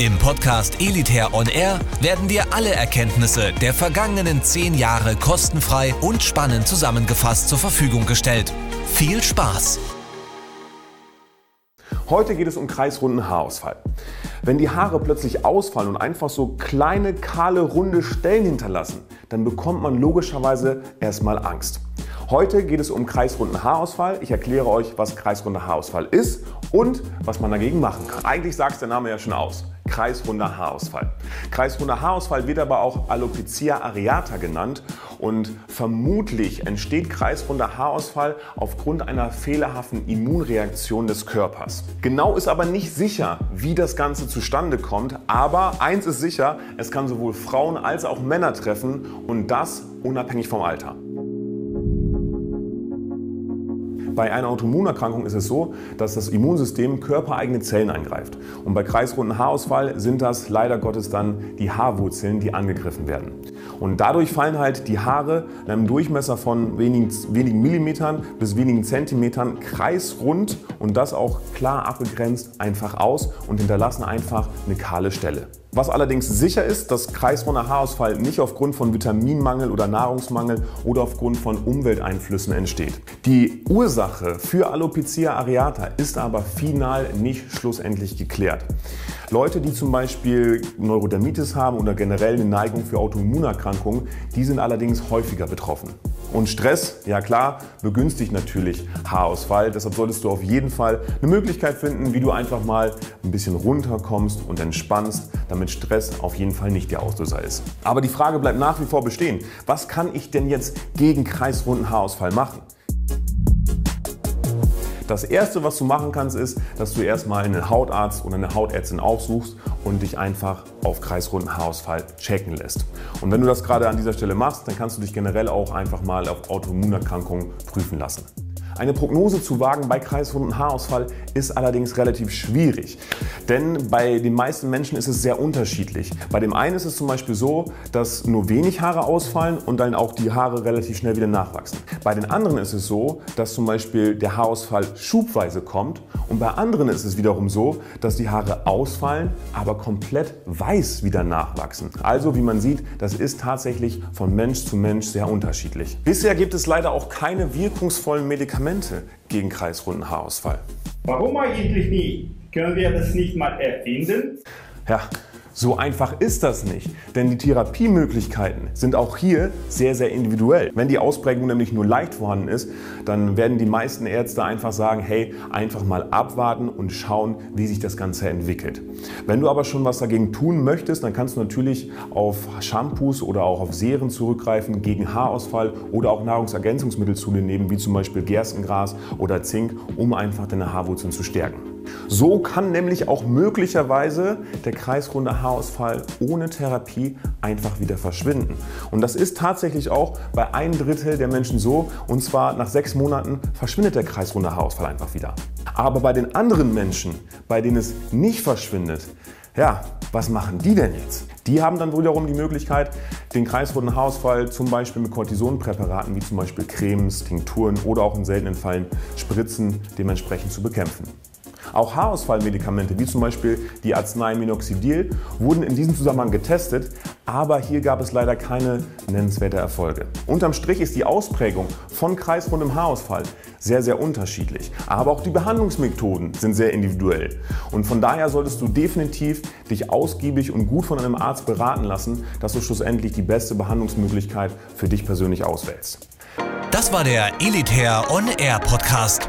Im Podcast Elitair On Air werden dir alle Erkenntnisse der vergangenen zehn Jahre kostenfrei und spannend zusammengefasst zur Verfügung gestellt. Viel Spaß! Heute geht es um kreisrunden Haarausfall. Wenn die Haare plötzlich ausfallen und einfach so kleine, kahle, runde Stellen hinterlassen, dann bekommt man logischerweise erstmal Angst. Heute geht es um kreisrunden Haarausfall. Ich erkläre euch, was kreisrunder Haarausfall ist und was man dagegen machen kann. Eigentlich sagt der Name ja schon aus. Kreisrunder Haarausfall. Kreisrunder Haarausfall wird aber auch Alopecia areata genannt und vermutlich entsteht kreisrunder Haarausfall aufgrund einer fehlerhaften Immunreaktion des Körpers. Genau ist aber nicht sicher, wie das Ganze zustande kommt, aber eins ist sicher, es kann sowohl Frauen als auch Männer treffen und das unabhängig vom Alter. Bei einer Autoimmunerkrankung ist es so, dass das Immunsystem körpereigene Zellen angreift. Und bei kreisrunden Haarausfall sind das leider Gottes dann die Haarwurzeln, die angegriffen werden. Und dadurch fallen halt die Haare in einem Durchmesser von wenigen, wenigen Millimetern bis wenigen Zentimetern kreisrund und das auch klar abgegrenzt einfach aus und hinterlassen einfach eine kahle Stelle. Was allerdings sicher ist, dass kreisrunder Haarausfall nicht aufgrund von Vitaminmangel oder Nahrungsmangel oder aufgrund von Umwelteinflüssen entsteht. Die Ursache für Alopecia areata ist aber final nicht schlussendlich geklärt. Leute, die zum Beispiel Neurodermitis haben oder generell eine Neigung für Autoimmunerkrankungen, die sind allerdings häufiger betroffen. Und Stress, ja klar, begünstigt natürlich Haarausfall. Deshalb solltest du auf jeden Fall eine Möglichkeit finden, wie du einfach mal ein bisschen runterkommst und entspannst, damit Stress auf jeden Fall nicht der Auslöser ist. Aber die Frage bleibt nach wie vor bestehen. Was kann ich denn jetzt gegen kreisrunden Haarausfall machen? Das erste, was du machen kannst, ist, dass du erstmal einen Hautarzt oder eine Hautärztin aufsuchst und dich einfach auf kreisrunden Haarausfall checken lässt. Und wenn du das gerade an dieser Stelle machst, dann kannst du dich generell auch einfach mal auf Autoimmunerkrankungen prüfen lassen. Eine Prognose zu wagen bei kreisrunden Haarausfall ist allerdings relativ schwierig, denn bei den meisten Menschen ist es sehr unterschiedlich. Bei dem einen ist es zum Beispiel so, dass nur wenig Haare ausfallen und dann auch die Haare relativ schnell wieder nachwachsen. Bei den anderen ist es so, dass zum Beispiel der Haarausfall schubweise kommt und bei anderen ist es wiederum so, dass die Haare ausfallen, aber komplett weiß wieder nachwachsen. Also wie man sieht, das ist tatsächlich von Mensch zu Mensch sehr unterschiedlich. Bisher gibt es leider auch keine wirkungsvollen Medikamente Medikamente gegen kreisrunden Haarausfall. Warum eigentlich nie? Können wir das nicht mal erfinden? Ja, so einfach ist das nicht, denn die Therapiemöglichkeiten sind auch hier sehr, sehr individuell. Wenn die Ausprägung nämlich nur leicht vorhanden ist, dann werden die meisten Ärzte einfach sagen, hey, einfach mal abwarten und schauen, wie sich das Ganze entwickelt. Wenn du aber schon was dagegen tun möchtest, dann kannst du natürlich auf Shampoos oder auch auf Serien zurückgreifen gegen Haarausfall oder auch Nahrungsergänzungsmittel zu dir nehmen, wie zum Beispiel Gerstengras oder Zink, um einfach deine Haarwurzeln zu stärken. So kann nämlich auch möglicherweise der kreisrunde Haarausfall ohne Therapie einfach wieder verschwinden. Und das ist tatsächlich auch bei einem Drittel der Menschen so. Und zwar nach sechs Monaten verschwindet der kreisrunde Haarausfall einfach wieder. Aber bei den anderen Menschen, bei denen es nicht verschwindet, ja, was machen die denn jetzt? Die haben dann wiederum die Möglichkeit, den kreisrunden Haarausfall zum Beispiel mit Cortisonpräparaten wie zum Beispiel Cremes, Tinkturen oder auch in seltenen Fällen Spritzen dementsprechend zu bekämpfen. Auch Haarausfallmedikamente, wie zum Beispiel die Arznei Minoxidil, wurden in diesem Zusammenhang getestet, aber hier gab es leider keine nennenswerte Erfolge. Unterm Strich ist die Ausprägung von kreisrundem Haarausfall sehr, sehr unterschiedlich. Aber auch die Behandlungsmethoden sind sehr individuell. Und von daher solltest du definitiv dich ausgiebig und gut von einem Arzt beraten lassen, dass du schlussendlich die beste Behandlungsmöglichkeit für dich persönlich auswählst. Das war der Elitair On Air Podcast.